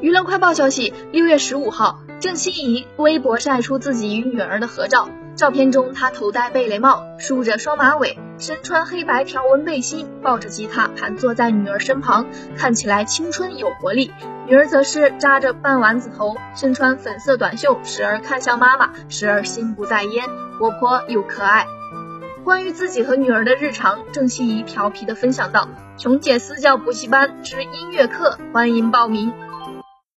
娱乐快报消息六月十五号郑欣宜微博晒出自己与女儿的合照照片中她头戴贝雷帽梳着双马尾身穿黑白条纹背心抱着吉他盘坐在女儿身旁看起来青春有活力。女儿则是扎着半丸子头身穿粉色短袖时而看向妈妈时而心不在焉活泼又可爱。关于自己和女儿的日常郑欣怡调皮的分享道琼姐私教补习班之音乐课欢迎报名。